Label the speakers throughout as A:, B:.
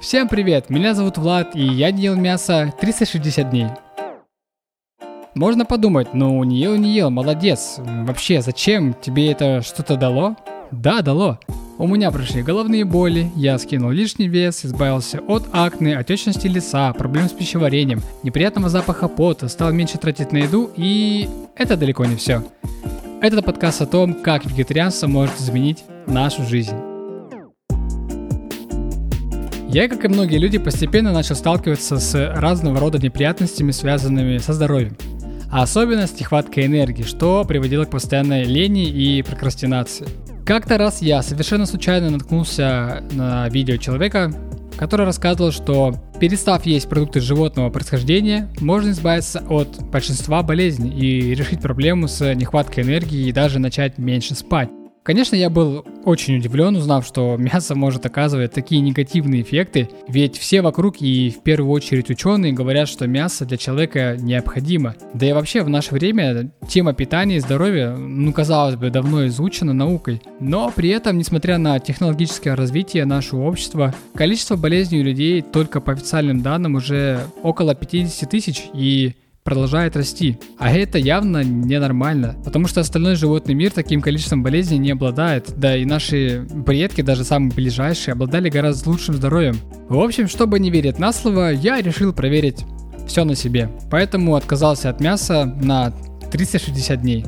A: Всем привет, меня зовут Влад, и я не ел мясо 360 дней. Можно подумать, ну не ел, не ел, молодец. Вообще, зачем? Тебе это что-то дало? Да, дало. У меня прошли головные боли, я скинул лишний вес, избавился от акне, отечности лица, проблем с пищеварением, неприятного запаха пота, стал меньше тратить на еду и это далеко не все. Это подкаст о том, как вегетарианство может изменить нашу жизнь. Я, как и многие люди, постепенно начал сталкиваться с разного рода неприятностями, связанными со здоровьем. А особенно с нехваткой энергии, что приводило к постоянной лени и прокрастинации. Как-то раз я совершенно случайно наткнулся на видео человека, который рассказывал, что перестав есть продукты животного происхождения, можно избавиться от большинства болезней и решить проблему с нехваткой энергии и даже начать меньше спать. Конечно, я был очень удивлен, узнав, что мясо может оказывать такие негативные эффекты, ведь все вокруг и в первую очередь ученые говорят, что мясо для человека необходимо. Да и вообще в наше время тема питания и здоровья, ну казалось бы, давно изучена наукой. Но при этом, несмотря на технологическое развитие нашего общества, количество болезней у людей только по официальным данным уже около 50 тысяч и продолжает расти. А это явно ненормально, потому что остальной животный мир таким количеством болезней не обладает, да и наши предки, даже самые ближайшие, обладали гораздо лучшим здоровьем. В общем, чтобы не верить на слово, я решил проверить все на себе, поэтому отказался от мяса на 360 дней.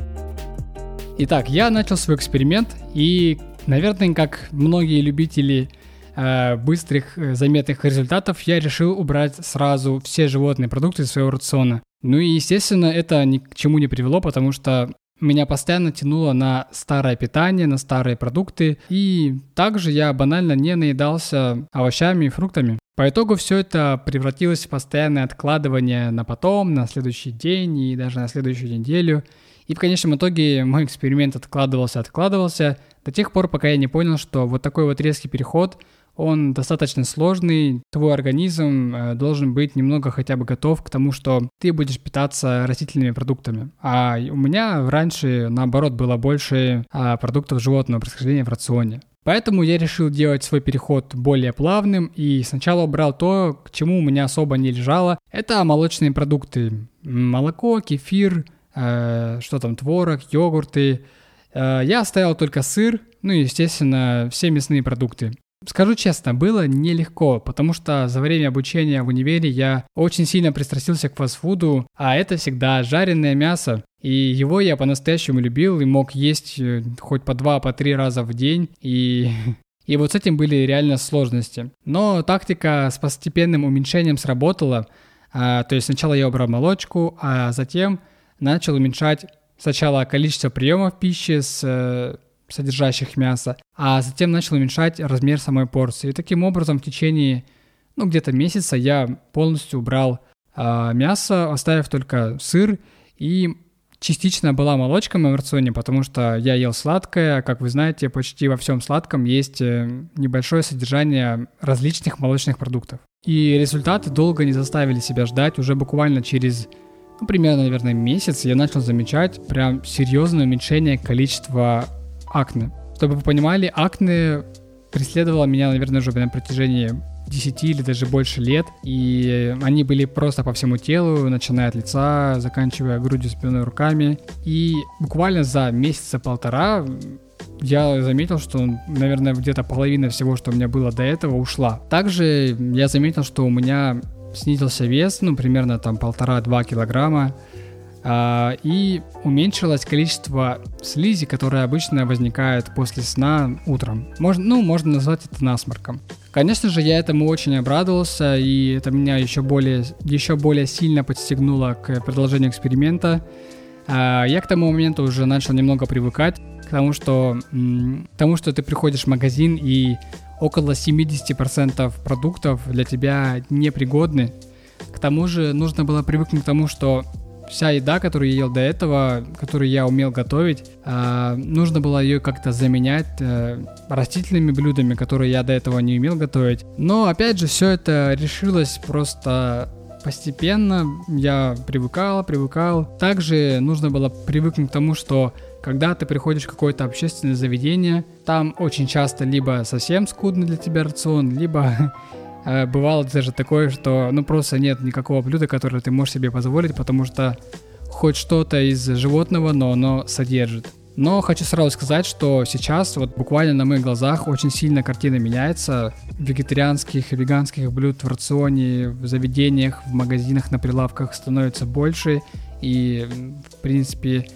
A: Итак, я начал свой эксперимент и, наверное, как многие любители э, быстрых, э, заметных результатов, я решил убрать сразу все животные продукты из своего рациона. Ну и, естественно, это ни к чему не привело, потому что меня постоянно тянуло на старое питание, на старые продукты, и также я банально не наедался овощами и фруктами. По итогу все это превратилось в постоянное откладывание на потом, на следующий день и даже на следующую неделю. И в конечном итоге мой эксперимент откладывался, откладывался до тех пор, пока я не понял, что вот такой вот резкий переход – он достаточно сложный, твой организм э, должен быть немного хотя бы готов к тому, что ты будешь питаться растительными продуктами. А у меня раньше, наоборот, было больше а, продуктов животного происхождения в рационе. Поэтому я решил делать свой переход более плавным и сначала убрал то, к чему у меня особо не лежало. Это молочные продукты. Молоко, кефир, э, что там, творог, йогурты. Э, я оставил только сыр, ну и, естественно, все мясные продукты. Скажу честно, было нелегко, потому что за время обучения в универе я очень сильно пристрастился к фастфуду, а это всегда жареное мясо. И его я по-настоящему любил и мог есть э, хоть по два, по три раза в день. И и вот с этим были реально сложности. Но тактика с постепенным уменьшением сработала. А, то есть сначала я убрал молочку, а затем начал уменьшать сначала количество приемов пищи с э, содержащих мясо, а затем начал уменьшать размер самой порции. И таким образом в течение, ну, где-то месяца я полностью убрал э, мясо, оставив только сыр и частично была молочка в моем рационе, потому что я ел сладкое, как вы знаете, почти во всем сладком есть э, небольшое содержание различных молочных продуктов. И результаты долго не заставили себя ждать, уже буквально через ну, примерно, наверное, месяц я начал замечать прям серьезное уменьшение количества акне. Чтобы вы понимали, акне преследовало меня, наверное, уже на протяжении 10 или даже больше лет, и они были просто по всему телу, начиная от лица, заканчивая грудью, спиной, руками. И буквально за месяца полтора я заметил, что, наверное, где-то половина всего, что у меня было до этого, ушла. Также я заметил, что у меня снизился вес, ну, примерно там полтора-два килограмма. А, и уменьшилось количество слизи, которая обычно возникает после сна утром. Можно, ну, можно назвать это насморком. Конечно же, я этому очень обрадовался, и это меня еще более, еще более сильно подстегнуло к продолжению эксперимента. А, я к тому моменту уже начал немного привыкать к тому, что, к тому, что ты приходишь в магазин и около 70% продуктов для тебя непригодны. К тому же нужно было привыкнуть к тому, что вся еда, которую я ел до этого, которую я умел готовить, э, нужно было ее как-то заменять э, растительными блюдами, которые я до этого не умел готовить. Но опять же, все это решилось просто постепенно. Я привыкал, привыкал. Также нужно было привыкнуть к тому, что когда ты приходишь в какое-то общественное заведение, там очень часто либо совсем скудный для тебя рацион, либо бывало даже такое, что ну просто нет никакого блюда, которое ты можешь себе позволить, потому что хоть что-то из животного, но оно содержит. Но хочу сразу сказать, что сейчас вот буквально на моих глазах очень сильно картина меняется. Вегетарианских и веганских блюд в рационе, в заведениях, в магазинах, на прилавках становится больше. И, в принципе,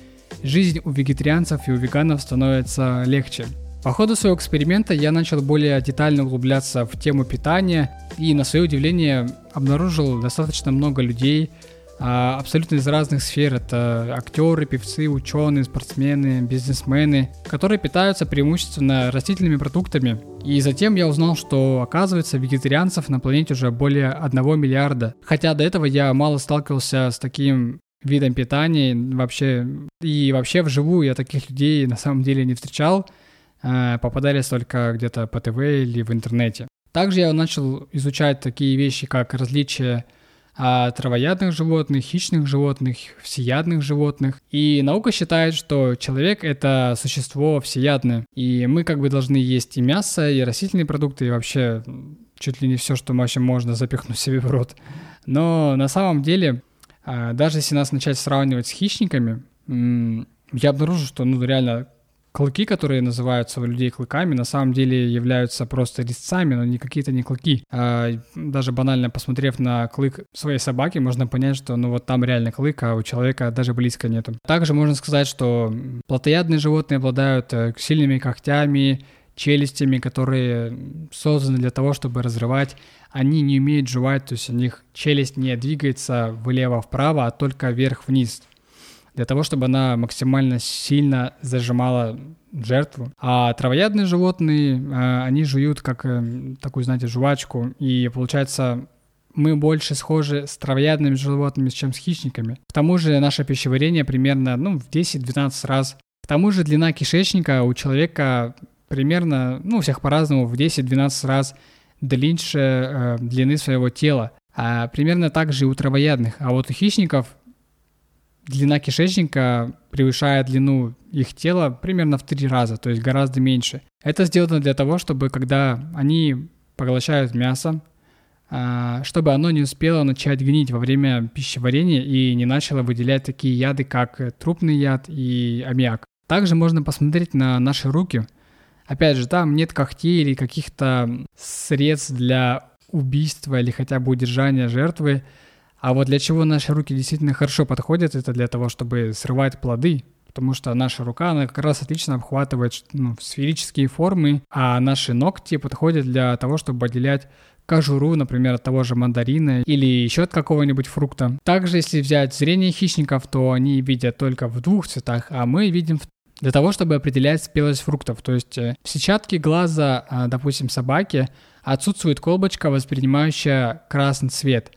A: жизнь у вегетарианцев и у веганов становится легче. По ходу своего эксперимента я начал более детально углубляться в тему питания и, на свое удивление, обнаружил достаточно много людей, а, абсолютно из разных сфер. Это актеры, певцы, ученые, спортсмены, бизнесмены, которые питаются преимущественно растительными продуктами. И затем я узнал, что оказывается вегетарианцев на планете уже более 1 миллиарда. Хотя до этого я мало сталкивался с таким видом питания вообще. И вообще вживую я таких людей на самом деле не встречал. А, попадались только где-то по ТВ или в интернете. Также я начал изучать такие вещи, как различия а травоядных животных, хищных животных, всеядных животных. И наука считает, что человек — это существо всеядное, и мы как бы должны есть и мясо, и растительные продукты, и вообще чуть ли не все, что вообще можно запихнуть себе в рот. Но на самом деле, а, даже если нас начать сравнивать с хищниками, я обнаружу, что ну реально клыки, которые называются у людей клыками, на самом деле являются просто резцами, но не какие-то не клыки. А даже банально посмотрев на клык своей собаки, можно понять, что ну вот там реально клык, а у человека даже близко нету. Также можно сказать, что плотоядные животные обладают э, сильными когтями, челюстями, которые созданы для того, чтобы разрывать. Они не умеют жевать, то есть у них челюсть не двигается влево-вправо, а только вверх-вниз для того, чтобы она максимально сильно зажимала жертву. А травоядные животные, э, они жуют как э, такую, знаете, жвачку, и получается мы больше схожи с травоядными животными, чем с хищниками. К тому же наше пищеварение примерно ну, в 10-12 раз. К тому же длина кишечника у человека примерно, ну, у всех по-разному, в 10-12 раз длиннее э, длины своего тела. А примерно так же и у травоядных. А вот у хищников длина кишечника превышает длину их тела примерно в три раза, то есть гораздо меньше. Это сделано для того, чтобы когда они поглощают мясо, а, чтобы оно не успело начать гнить во время пищеварения и не начало выделять такие яды, как трупный яд и аммиак. Также можно посмотреть на наши руки. Опять же, там нет когтей или каких-то средств для убийства или хотя бы удержания жертвы. А вот для чего наши руки действительно хорошо подходят, это для того, чтобы срывать плоды, потому что наша рука, она как раз отлично обхватывает ну, сферические формы, а наши ногти подходят для того, чтобы отделять кожуру, например, от того же мандарина или еще от какого-нибудь фрукта. Также, если взять зрение хищников, то они видят только в двух цветах, а мы видим в для того, чтобы определять спелость фруктов. То есть э, в сетчатке глаза, а, допустим, собаки отсутствует колбочка, воспринимающая красный цвет –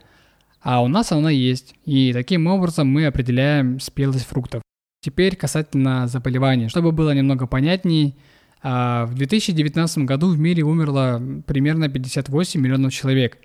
A: а у нас она есть, и таким образом мы определяем спелость фруктов. Теперь касательно заболеваний. Чтобы было немного понятней, а, в 2019 году в мире умерло примерно 58 миллионов человек.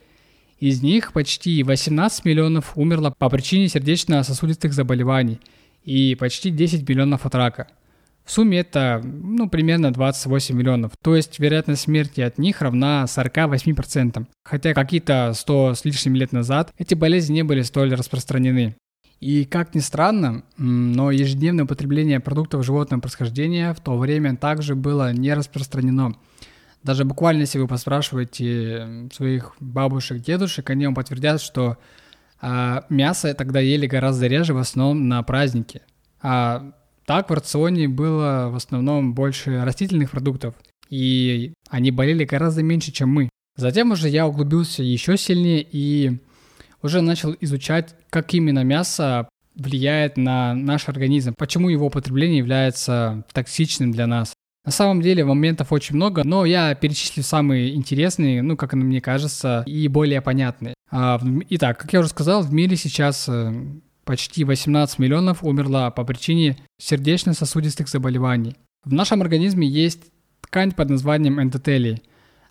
A: Из них почти 18 миллионов умерло по причине сердечно-сосудистых заболеваний и почти 10 миллионов от рака – в сумме это ну, примерно 28 миллионов, то есть вероятность смерти от них равна 48%. Хотя какие-то 100 с лишним лет назад эти болезни не были столь распространены. И как ни странно, но ежедневное употребление продуктов животного происхождения в то время также было не распространено. Даже буквально, если вы поспрашиваете своих бабушек, дедушек, они вам подтвердят, что а, мясо тогда ели гораздо реже, в основном на праздники. А так в рационе было в основном больше растительных продуктов, и они болели гораздо меньше, чем мы. Затем уже я углубился еще сильнее и уже начал изучать, как именно мясо влияет на наш организм, почему его употребление является токсичным для нас. На самом деле моментов очень много, но я перечислю самые интересные, ну, как мне кажется, и более понятные. А, итак, как я уже сказал, в мире сейчас э, почти 18 миллионов умерло по причине сердечно-сосудистых заболеваний. В нашем организме есть ткань под названием эндотелий.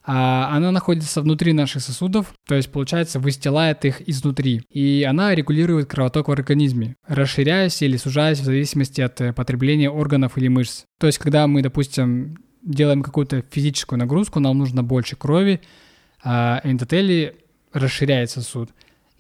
A: А она находится внутри наших сосудов, то есть, получается, выстилает их изнутри. И она регулирует кровоток в организме, расширяясь или сужаясь в зависимости от э, потребления органов или мышц. То есть, когда мы, допустим, делаем какую-то физическую нагрузку, нам нужно больше крови, а эндотелий расширяет сосуд.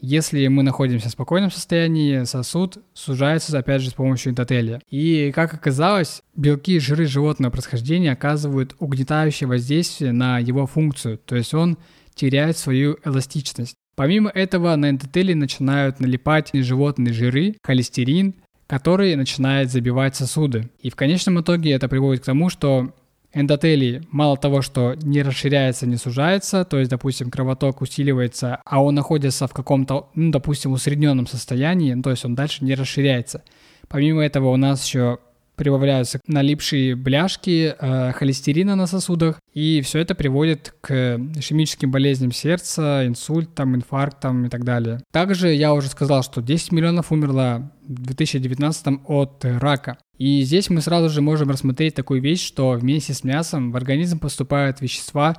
A: Если мы находимся в спокойном состоянии, сосуд сужается, опять же, с помощью эндотелия. И, как оказалось, белки и жиры животного происхождения оказывают угнетающее воздействие на его функцию, то есть он теряет свою эластичность. Помимо этого, на эндотелий начинают налипать животные жиры, холестерин, который начинает забивать сосуды. И в конечном итоге это приводит к тому, что эндотелий мало того, что не расширяется, не сужается, то есть, допустим, кровоток усиливается, а он находится в каком-то, ну, допустим, усредненном состоянии, ну, то есть он дальше не расширяется. Помимо этого у нас еще прибавляются налипшие бляшки э, холестерина на сосудах, и все это приводит к ишемическим болезням сердца, инсультам, инфарктам и так далее. Также я уже сказал, что 10 миллионов умерло в 2019 от рака. И здесь мы сразу же можем рассмотреть такую вещь, что вместе с мясом в организм поступают вещества,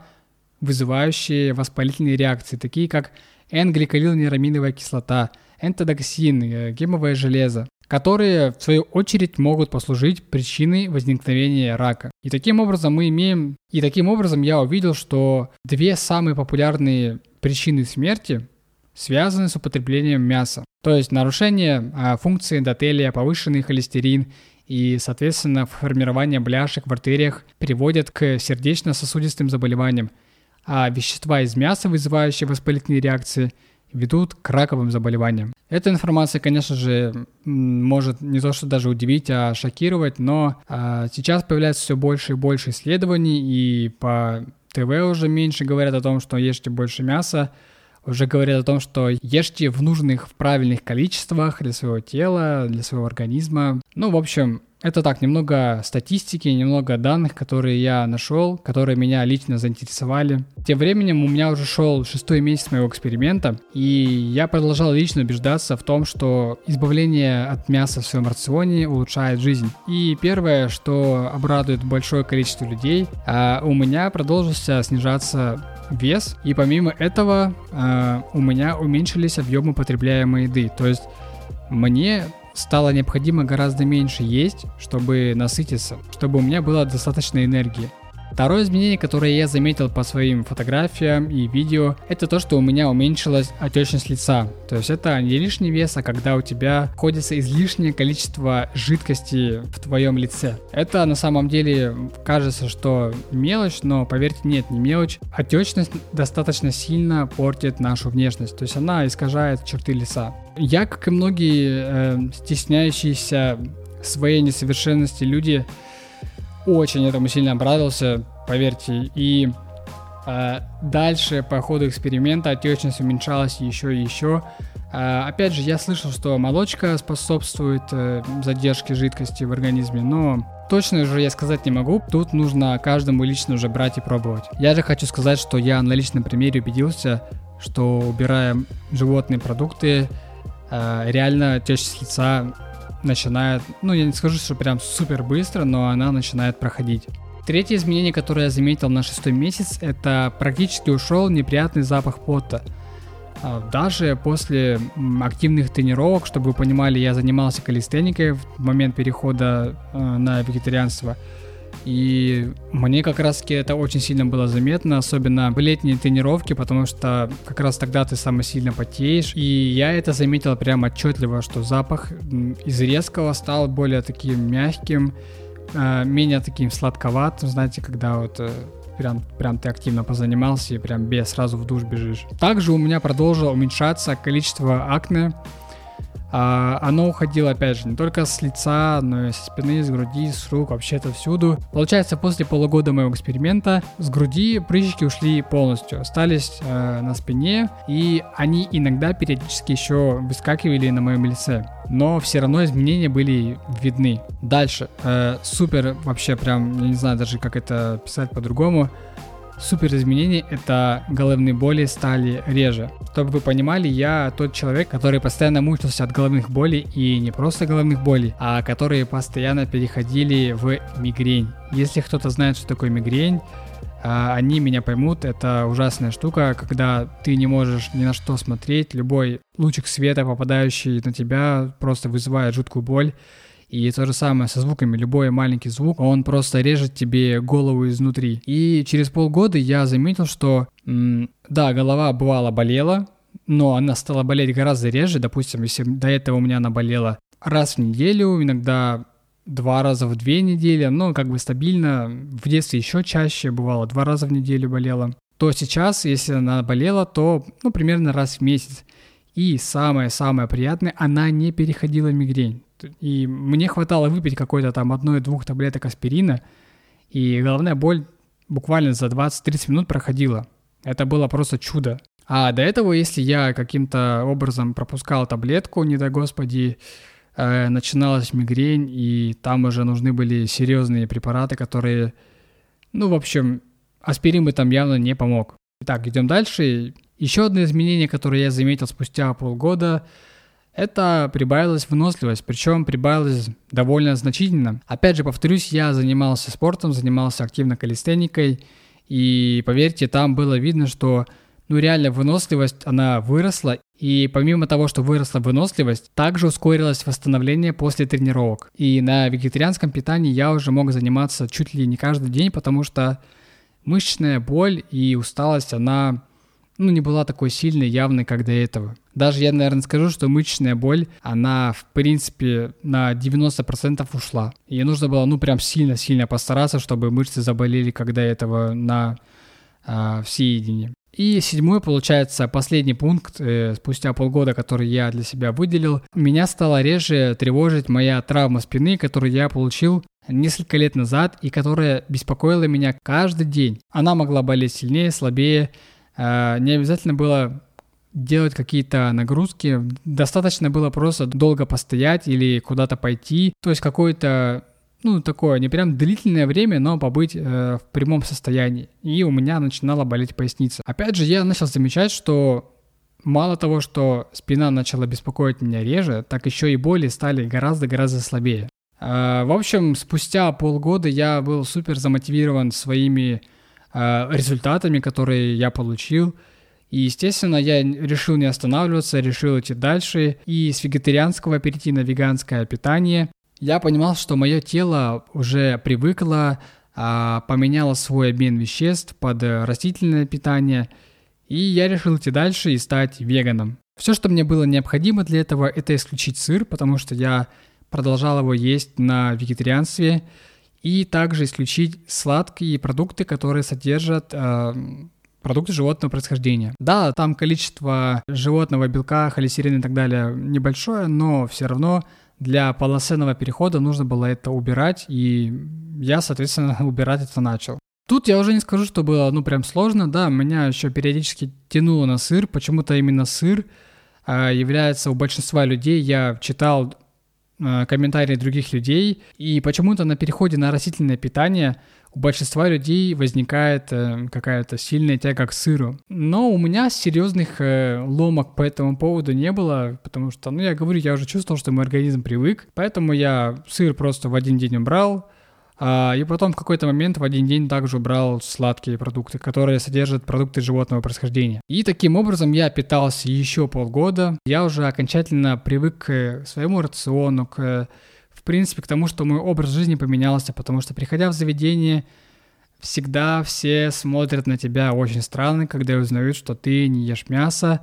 A: вызывающие воспалительные реакции, такие как N-гликолилнераминовая кислота, энтодоксин, э, гемовое железо которые, в свою очередь, могут послужить причиной возникновения рака. И таким образом мы имеем... И таким образом я увидел, что две самые популярные причины смерти связаны с употреблением мяса. То есть нарушение а, функции эндотелия, повышенный холестерин и, соответственно, формирование бляшек в артериях приводят к сердечно-сосудистым заболеваниям, а вещества из мяса, вызывающие воспалительные реакции – ведут к раковым заболеваниям. Эта информация, конечно же, может не то что даже удивить, а шокировать, но а, сейчас появляется все больше и больше исследований, и по ТВ уже меньше говорят о том, что ешьте больше мяса, уже говорят о том, что ешьте в нужных, в правильных количествах для своего тела, для своего организма. Ну, в общем, это так, немного статистики, немного данных, которые я нашел, которые меня лично заинтересовали. Тем временем у меня уже шел шестой месяц моего эксперимента, и я продолжал лично убеждаться в том, что избавление от мяса в своем рационе улучшает жизнь. И первое, что обрадует большое количество людей, а у меня продолжился снижаться вес, и помимо этого э, у меня уменьшились объемы потребляемой еды. То есть мне стало необходимо гораздо меньше есть, чтобы насытиться, чтобы у меня было достаточно энергии. Второе изменение, которое я заметил по своим фотографиям и видео, это то, что у меня уменьшилась отечность лица. То есть это не лишний вес, а когда у тебя находится излишнее количество жидкости в твоем лице. Это на самом деле кажется, что мелочь, но поверьте, нет, не мелочь. Отечность достаточно сильно портит нашу внешность, то есть она искажает черты лица. Я, как и многие э, стесняющиеся своей несовершенности люди, очень этому сильно обрадовался, поверьте. И э, дальше по ходу эксперимента отечность уменьшалась еще и еще. Э, опять же, я слышал, что молочка способствует э, задержке жидкости в организме, но точно уже я сказать не могу. Тут нужно каждому лично уже брать и пробовать. Я же хочу сказать, что я на личном примере убедился, что убирая животные продукты, э, реально отечность лица начинает, ну я не скажу, что прям супер быстро, но она начинает проходить. Третье изменение, которое я заметил на шестой месяц, это практически ушел неприятный запах пота. А, даже после активных тренировок, чтобы вы понимали, я занимался калистеникой в момент перехода э, на вегетарианство – и мне как раз таки это очень сильно было заметно, особенно в летние тренировки, потому что как раз тогда ты самое сильно потеешь. И я это заметил прям отчетливо, что запах из резкого стал более таким мягким, а, менее таким сладковатым, знаете, когда вот э, прям, прям ты активно позанимался и прям без сразу в душ бежишь. Также у меня продолжило уменьшаться количество акне, а, оно уходило, опять же, не только с лица, но и со спины, с груди, с рук, вообще-то всюду. Получается, после полугода моего эксперимента с груди прыщики ушли полностью, остались э, на спине, и они иногда периодически еще выскакивали на моем лице. Но все равно изменения были видны. Дальше. Э, супер, вообще прям, я не знаю даже, как это писать по-другому супер изменений это головные боли стали реже. Чтобы вы понимали, я тот человек, который постоянно мучился от головных болей и не просто головных болей, а которые постоянно переходили в мигрень. Если кто-то знает, что такое мигрень, а, они меня поймут, это ужасная штука, когда ты не можешь ни на что смотреть, любой лучик света, попадающий на тебя, просто вызывает жуткую боль. И то же самое со звуками. Любой маленький звук, он просто режет тебе голову изнутри. И через полгода я заметил, что да, голова бывала болела, но она стала болеть гораздо реже. Допустим, если до этого у меня она болела раз в неделю, иногда два раза в две недели, но как бы стабильно. В детстве еще чаще бывало, два раза в неделю болела. То сейчас, если она болела, то ну, примерно раз в месяц. И самое-самое приятное, она не переходила в мигрень. И мне хватало выпить какой-то там одной-двух таблеток аспирина, и головная боль буквально за 20-30 минут проходила. Это было просто чудо. А до этого, если я каким-то образом пропускал таблетку, не дай господи, э, начиналась мигрень, и там уже нужны были серьезные препараты, которые, ну, в общем, аспирин бы там явно не помог. Итак, идем дальше. Еще одно изменение, которое я заметил спустя полгода, это прибавилась выносливость, причем прибавилась довольно значительно. Опять же, повторюсь, я занимался спортом, занимался активно калистеникой, и поверьте, там было видно, что ну реально выносливость, она выросла, и помимо того, что выросла выносливость, также ускорилось восстановление после тренировок. И на вегетарианском питании я уже мог заниматься чуть ли не каждый день, потому что мышечная боль и усталость, она ну, не была такой сильной, явной, как до этого. Даже я, наверное, скажу, что мышечная боль, она, в принципе, на 90% ушла. И нужно было, ну, прям сильно-сильно постараться, чтобы мышцы заболели, до этого на э, всеедине. И седьмой, получается, последний пункт, э, спустя полгода, который я для себя выделил, меня стала реже тревожить моя травма спины, которую я получил несколько лет назад и которая беспокоила меня каждый день. Она могла болеть сильнее, слабее, э, не обязательно было делать какие-то нагрузки, достаточно было просто долго постоять или куда-то пойти, то есть какое-то ну, такое, не прям длительное время, но побыть э, в прямом состоянии. И у меня начинала болеть поясница. Опять же, я начал замечать, что мало того, что спина начала беспокоить меня реже, так еще и боли стали гораздо-гораздо слабее. Э, в общем, спустя полгода я был супер замотивирован своими э, результатами, которые я получил. И, естественно, я решил не останавливаться, решил идти дальше. И с вегетарианского перейти на веганское питание. Я понимал, что мое тело уже привыкло, а, поменяло свой обмен веществ под растительное питание, и я решил идти дальше и стать веганом. Все, что мне было необходимо для этого, это исключить сыр, потому что я продолжал его есть на вегетарианстве, и также исключить сладкие продукты, которые содержат э, продукты животного происхождения. Да, там количество животного белка, холестерина и так далее небольшое, но все равно для полноценного перехода нужно было это убирать, и я, соответственно, убирать это начал. Тут я уже не скажу, что было, ну, прям сложно, да, меня еще периодически тянуло на сыр, почему-то именно сыр э, является у большинства людей, я читал э, комментарии других людей, и почему-то на переходе на растительное питание – у большинства людей возникает э, какая-то сильная тяга к сыру. Но у меня серьезных э, ломок по этому поводу не было, потому что, ну, я говорю, я уже чувствовал, что мой организм привык, поэтому я сыр просто в один день убрал, а, и потом в какой-то момент в один день также убрал сладкие продукты, которые содержат продукты животного происхождения. И таким образом я питался еще полгода. Я уже окончательно привык к своему рациону, к принципе, к тому, что мой образ жизни поменялся, потому что, приходя в заведение, всегда все смотрят на тебя очень странно, когда узнают, что ты не ешь мясо,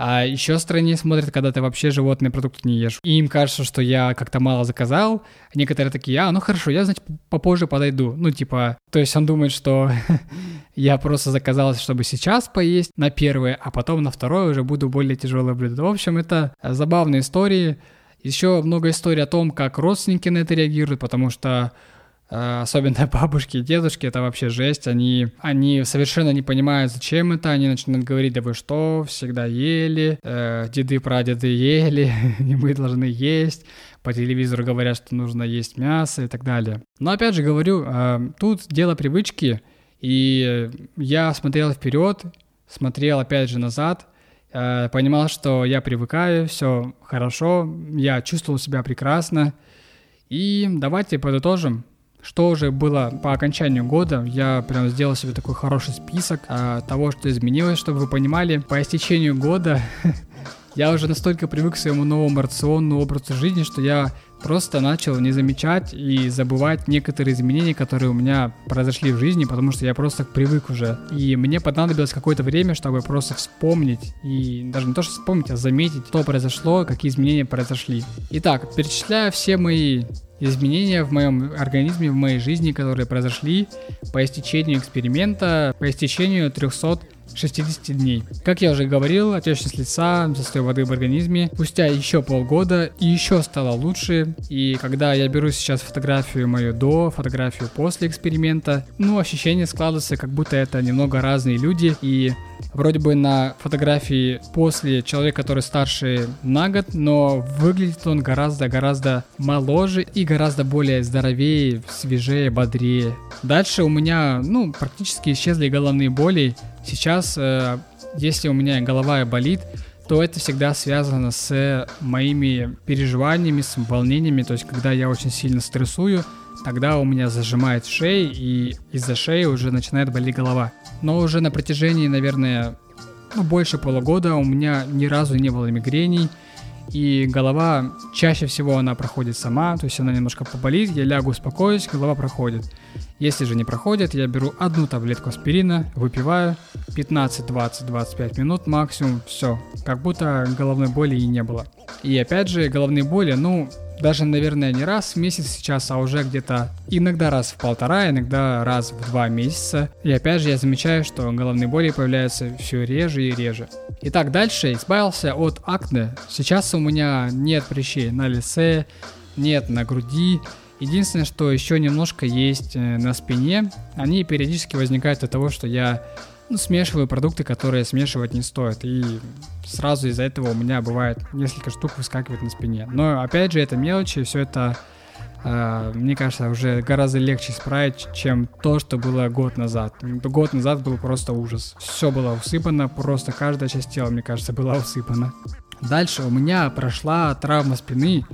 A: а еще страннее смотрят, когда ты вообще животные продукты не ешь. И им кажется, что я как-то мало заказал. Некоторые такие, а, ну хорошо, я, значит, попозже подойду. Ну, типа, то есть он думает, что я просто заказал, чтобы сейчас поесть на первое, а потом на второе уже буду более тяжелое блюдо. В общем, это забавные истории. Еще много историй о том, как родственники на это реагируют, потому что э, особенно бабушки и дедушки, это вообще жесть, они, они совершенно не понимают, зачем это, они начинают говорить, да вы что, всегда ели, э, деды, прадеды ели, и мы должны есть, по телевизору говорят, что нужно есть мясо и так далее. Но опять же говорю, э, тут дело привычки, и я смотрел вперед, смотрел опять же назад, понимал, что я привыкаю, все хорошо, я чувствовал себя прекрасно. И давайте подытожим, что уже было по окончанию года. Я прям сделал себе такой хороший список а, того, что изменилось, чтобы вы понимали. По истечению года я уже настолько привык к своему новому рационному образу жизни, что я просто начал не замечать и забывать некоторые изменения, которые у меня произошли в жизни, потому что я просто привык уже. И мне понадобилось какое-то время, чтобы просто вспомнить, и даже не то, что вспомнить, а заметить, что произошло, какие изменения произошли. Итак, перечисляю все мои изменения в моем организме, в моей жизни, которые произошли по истечению эксперимента, по истечению 300 60 дней. Как я уже говорил, отечность лица, застой воды в организме, спустя еще полгода и еще стало лучше. И когда я беру сейчас фотографию мою до, фотографию после эксперимента, ну, ощущение складывается, как будто это немного разные люди. И вроде бы на фотографии после человек, который старше на год, но выглядит он гораздо-гораздо моложе и гораздо более здоровее, свежее, бодрее. Дальше у меня, ну, практически исчезли головные боли, Сейчас, э, если у меня голова болит, то это всегда связано с моими переживаниями, с волнениями. То есть, когда я очень сильно стрессую, тогда у меня зажимает шею, и из-за шеи уже начинает болеть голова. Но уже на протяжении, наверное, ну, больше полугода у меня ни разу не было мигрений, и голова чаще всего она проходит сама, то есть она немножко поболит, я лягу, успокоюсь, голова проходит. Если же не проходит, я беру одну таблетку аспирина, выпиваю 15, 20, 25 минут максимум, все, как будто головной боли и не было. И опять же, головные боли, ну, даже, наверное, не раз в месяц сейчас, а уже где-то иногда раз в полтора, иногда раз в два месяца. И опять же я замечаю, что головные боли появляются все реже и реже. Итак, дальше избавился от акне. Сейчас у меня нет прыщей на лице, нет на груди. Единственное, что еще немножко есть э, на спине. Они периодически возникают от того, что я ну, смешиваю продукты, которые смешивать не стоит. И сразу из-за этого у меня бывает несколько штук выскакивает на спине. Но опять же, это мелочи, все это, э, мне кажется, уже гораздо легче исправить, чем то, что было год назад. Год назад был просто ужас. Все было усыпано, просто каждая часть тела, мне кажется, была усыпана. Дальше у меня прошла травма спины.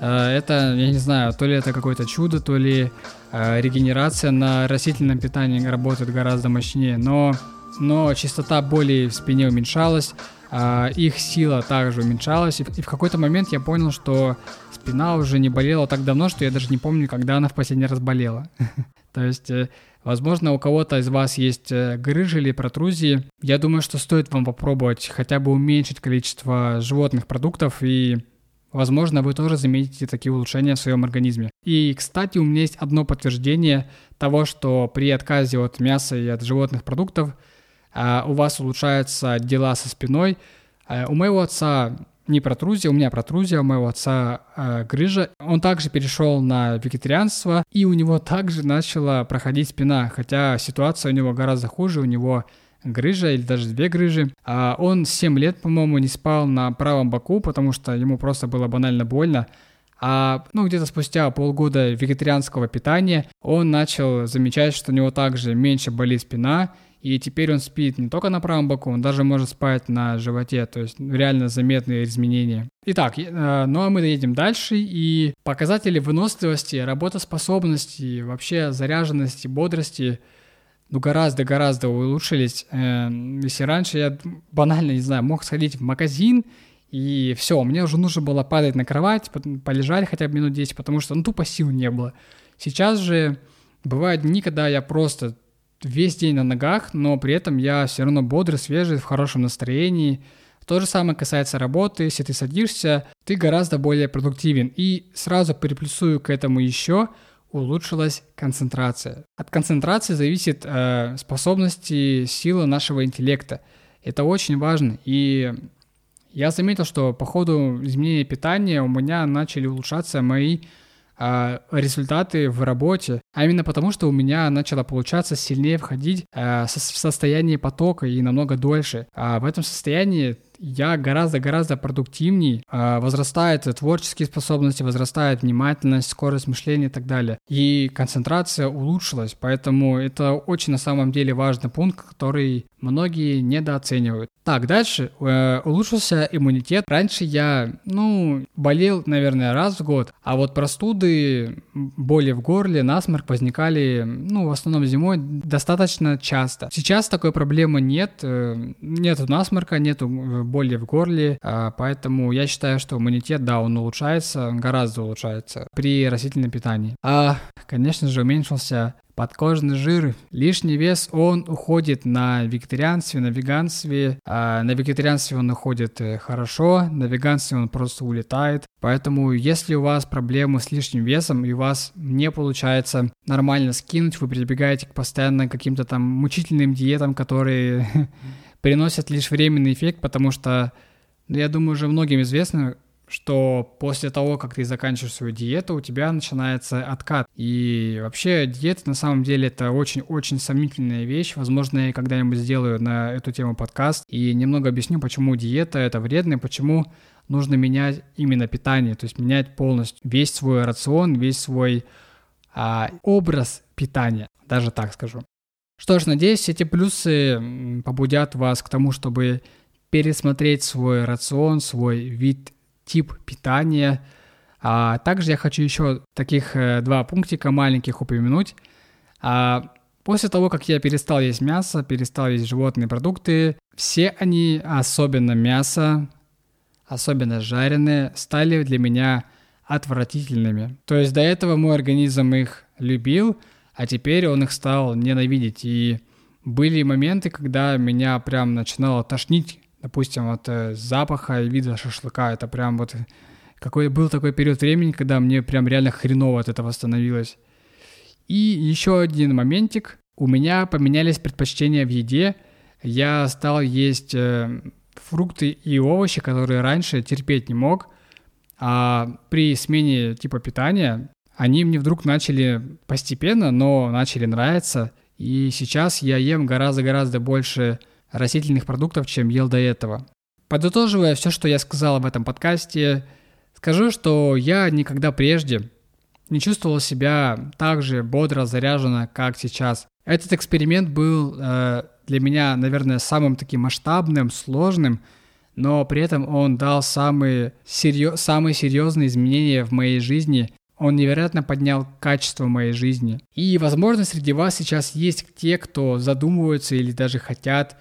A: Э, это, я не знаю, то ли это какое-то чудо, то ли э, регенерация на растительном питании работает гораздо мощнее, но но частота боли в спине уменьшалась, а их сила также уменьшалась, и в какой-то момент я понял, что спина уже не болела так давно, что я даже не помню, когда она в последний раз болела. То есть, э, возможно, у кого-то из вас есть э, грыжи или протрузии. Я думаю, что стоит вам попробовать хотя бы уменьшить количество животных продуктов и Возможно, вы тоже заметите такие улучшения в своем организме. И, кстати, у меня есть одно подтверждение того, что при отказе от мяса и от животных продуктов у вас улучшаются дела со спиной. А, у моего отца не протрузия, у меня протрузия, у моего отца э, грыжа. Он также перешел на вегетарианство, и у него также начала проходить спина, хотя ситуация у него гораздо хуже, у него грыжа или даже две грыжи. А он 7 лет, по-моему, не спал на правом боку, потому что ему просто было банально больно. А ну, где-то спустя полгода вегетарианского питания он начал замечать, что у него также меньше болит спина, и теперь он спит не только на правом боку, он даже может спать на животе, то есть реально заметные изменения. Итак, э, ну а мы едем дальше, и показатели выносливости, работоспособности, вообще заряженности, бодрости ну, гораздо-гораздо улучшились. Э, если раньше я банально, не знаю, мог сходить в магазин, и все, мне уже нужно было падать на кровать, полежать хотя бы минут 10, потому что, ну, тупо сил не было. Сейчас же бывают дни, когда я просто весь день на ногах, но при этом я все равно бодрый, свежий, в хорошем настроении. То же самое касается работы. Если ты садишься, ты гораздо более продуктивен. И сразу переплюсую к этому еще, улучшилась концентрация. От концентрации зависит э, способности, сила нашего интеллекта. Это очень важно. И я заметил, что по ходу изменения питания у меня начали улучшаться мои э, результаты в работе, а именно потому, что у меня начало получаться сильнее входить э, в состояние потока и намного дольше. А в этом состоянии я гораздо-гораздо продуктивней, а, возрастает творческие способности, возрастает внимательность, скорость мышления и так далее. И концентрация улучшилась, поэтому это очень на самом деле важный пункт, который многие недооценивают. Так, дальше. Э, улучшился иммунитет. Раньше я, ну, болел, наверное, раз в год, а вот простуды, боли в горле, насморк возникали, ну, в основном зимой достаточно часто. Сейчас такой проблемы нет. Э, нету насморка, нету э, боли в горле, а, поэтому я считаю, что иммунитет, да, он улучшается, гораздо улучшается при растительном питании. А, конечно же, уменьшился подкожный жир, лишний вес, он уходит на вегетарианстве, на веганстве. А на вегетарианстве он уходит э, хорошо, на веганстве он просто улетает. Поэтому, если у вас проблемы с лишним весом и у вас не получается нормально скинуть, вы прибегаете к постоянно каким-то там мучительным диетам, которые приносят лишь временный эффект, потому что, ну, я думаю, уже многим известно, что после того, как ты заканчиваешь свою диету, у тебя начинается откат. И вообще диета на самом деле это очень-очень сомнительная вещь. Возможно, я когда-нибудь сделаю на эту тему подкаст и немного объясню, почему диета это вредно и почему нужно менять именно питание, то есть менять полностью весь свой рацион, весь свой а, образ питания, даже так скажу. Что ж, надеюсь, эти плюсы побудят вас к тому, чтобы пересмотреть свой рацион, свой вид тип питания. А также я хочу еще таких э, два пунктика маленьких упомянуть. А, после того, как я перестал есть мясо, перестал есть животные продукты, все они, особенно мясо, особенно жареные, стали для меня отвратительными. То есть до этого мой организм их любил, а теперь он их стал ненавидеть. И были моменты, когда меня прям начинало тошнить допустим, от э, запаха и вида шашлыка. Это прям вот какой был такой период времени, когда мне прям реально хреново от этого становилось. И еще один моментик. У меня поменялись предпочтения в еде. Я стал есть э, фрукты и овощи, которые раньше терпеть не мог. А при смене типа питания они мне вдруг начали постепенно, но начали нравиться. И сейчас я ем гораздо-гораздо больше растительных продуктов, чем ел до этого. Подытоживая все, что я сказал в этом подкасте, скажу, что я никогда прежде не чувствовал себя так же бодро заряженно, как сейчас. Этот эксперимент был э, для меня, наверное, самым таким масштабным, сложным, но при этом он дал самые, серьез, самые серьезные изменения в моей жизни. Он невероятно поднял качество моей жизни. И, возможно, среди вас сейчас есть те, кто задумываются или даже хотят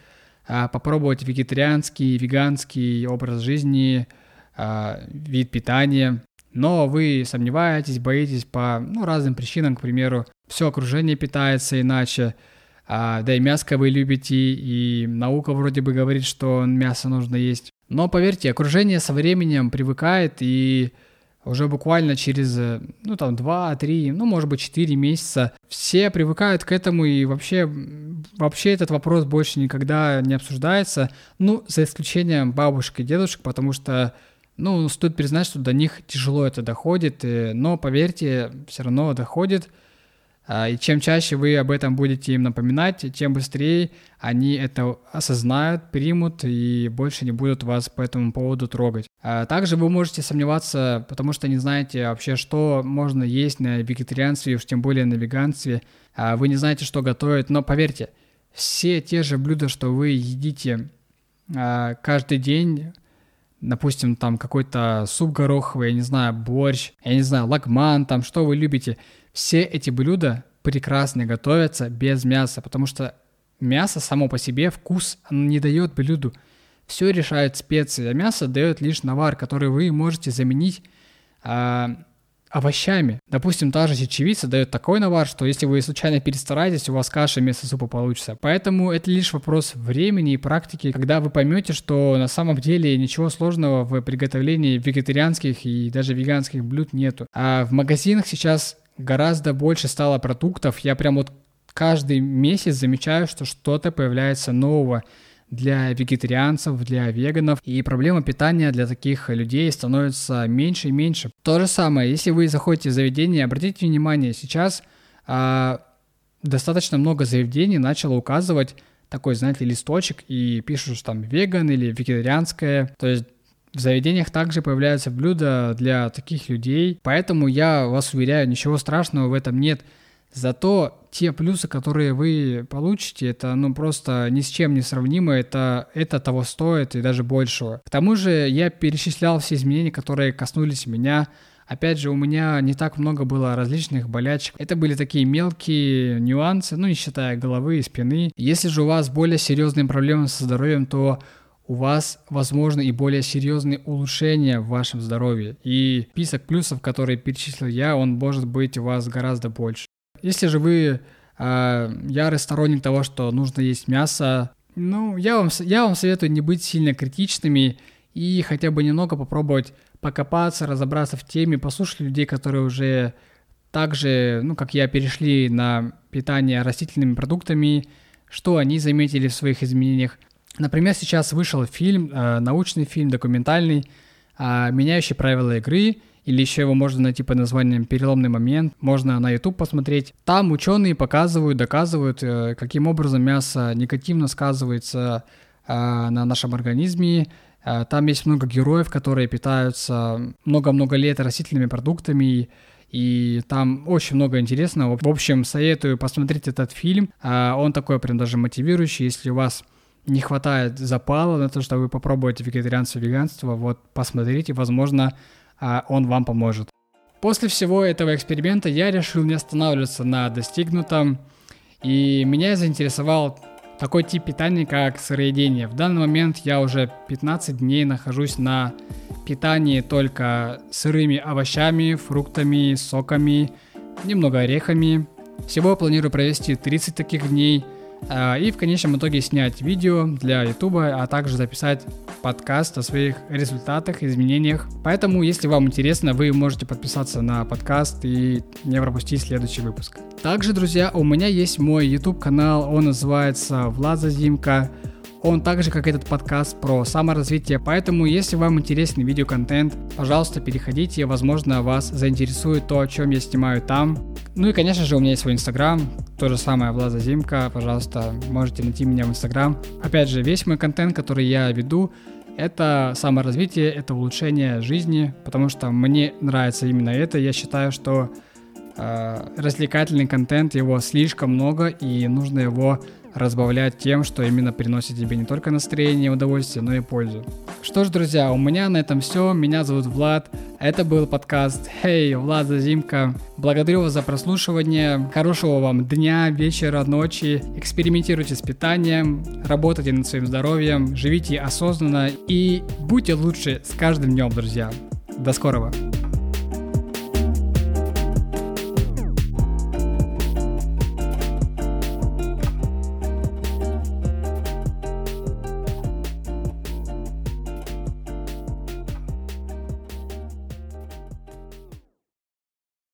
A: а, попробовать вегетарианский, веганский образ жизни, а, вид питания, но вы сомневаетесь, боитесь по ну, разным причинам, к примеру, все окружение питается иначе, а, да и мяско вы любите, и наука вроде бы говорит, что мясо нужно есть. Но поверьте, окружение со временем привыкает, и уже буквально через, э, ну там, 2-3, ну может быть 4 месяца все привыкают к этому и вообще, вообще этот вопрос больше никогда не обсуждается, ну за исключением бабушек и дедушек, потому что ну, стоит признать, что до них тяжело это доходит, э, но поверьте, все равно доходит – и чем чаще вы об этом будете им напоминать, тем быстрее они это осознают, примут и больше не будут вас по этому поводу трогать. А также вы можете сомневаться, потому что не знаете вообще, что можно есть на вегетарианстве, уж тем более на веганстве. А вы не знаете, что готовить, но поверьте, все те же блюда, что вы едите каждый день, допустим, там какой-то суп гороховый, я не знаю, борщ, я не знаю, лагман, там, что вы любите – все эти блюда прекрасно готовятся без мяса, потому что мясо само по себе вкус не дает блюду. Все решает специи, а мясо дает лишь навар, который вы можете заменить а, овощами. Допустим, та же чечевица дает такой навар, что если вы случайно перестараетесь, у вас каша вместо супа получится. Поэтому это лишь вопрос времени и практики, когда вы поймете, что на самом деле ничего сложного в приготовлении вегетарианских и даже веганских блюд нету. А в магазинах сейчас гораздо больше стало продуктов. Я прям вот каждый месяц замечаю, что что-то появляется нового для вегетарианцев, для веганов, и проблема питания для таких людей становится меньше и меньше. То же самое, если вы заходите в заведение, обратите внимание, сейчас а, достаточно много заведений начало указывать такой, знаете, листочек и пишут, что там веган или вегетарианское. То есть в заведениях также появляются блюда для таких людей, поэтому я вас уверяю, ничего страшного в этом нет. Зато те плюсы, которые вы получите, это ну просто ни с чем не сравнимо, это, это того стоит и даже большего. К тому же я перечислял все изменения, которые коснулись меня. Опять же, у меня не так много было различных болячек. Это были такие мелкие нюансы, ну не считая головы и спины. Если же у вас более серьезные проблемы со здоровьем, то у вас возможны и более серьезные улучшения в вашем здоровье. И список плюсов, которые перечислил я, он может быть у вас гораздо больше. Если же вы э, ярый сторонник того, что нужно есть мясо, ну, я вам, я вам советую не быть сильно критичными и хотя бы немного попробовать покопаться, разобраться в теме, послушать людей, которые уже также, ну, как я, перешли на питание растительными продуктами, что они заметили в своих изменениях. Например, сейчас вышел фильм, э, научный фильм, документальный, э, меняющий правила игры, или еще его можно найти под названием «Переломный момент», можно на YouTube посмотреть. Там ученые показывают, доказывают, э, каким образом мясо негативно сказывается э, на нашем организме, Э, там есть много героев, которые питаются много-много лет растительными продуктами, и там очень много интересного. В общем, советую посмотреть этот фильм. Он такой прям даже мотивирующий, если у вас не хватает запала на то, что вы попробуете вегетарианство, веганство, вот посмотрите, возможно, э, он вам поможет. После всего этого эксперимента я решил не останавливаться на достигнутом, и меня заинтересовал такой тип питания, как сыроедение. В данный момент я уже 15 дней нахожусь на питании только сырыми овощами, фруктами, соками, немного орехами. Всего планирую провести 30 таких дней – а, и в конечном итоге снять видео для YouTube, а также записать подкаст о своих результатах, изменениях. Поэтому, если вам интересно, вы можете подписаться на подкаст и не пропустить следующий выпуск. Также, друзья, у меня есть мой YouTube канал, он называется Влад Зазимка. Он также, как этот подкаст, про саморазвитие, поэтому, если вам интересен видеоконтент, пожалуйста, переходите, возможно, вас заинтересует то, о чем я снимаю там. Ну и, конечно же, у меня есть свой инстаграм, то же самое Влада Зимка, пожалуйста, можете найти меня в инстаграм. Опять же, весь мой контент, который я веду, это саморазвитие, это улучшение жизни, потому что мне нравится именно это. Я считаю, что э, развлекательный контент, его слишком много, и нужно его разбавлять тем, что именно приносит тебе не только настроение и удовольствие, но и пользу. Что ж, друзья, у меня на этом все. Меня зовут Влад. Это был подкаст «Хей, Влад Зазимка». Благодарю вас за прослушивание. Хорошего вам дня, вечера, ночи. Экспериментируйте с питанием, работайте над своим здоровьем, живите осознанно и будьте лучше с каждым днем, друзья. До скорого!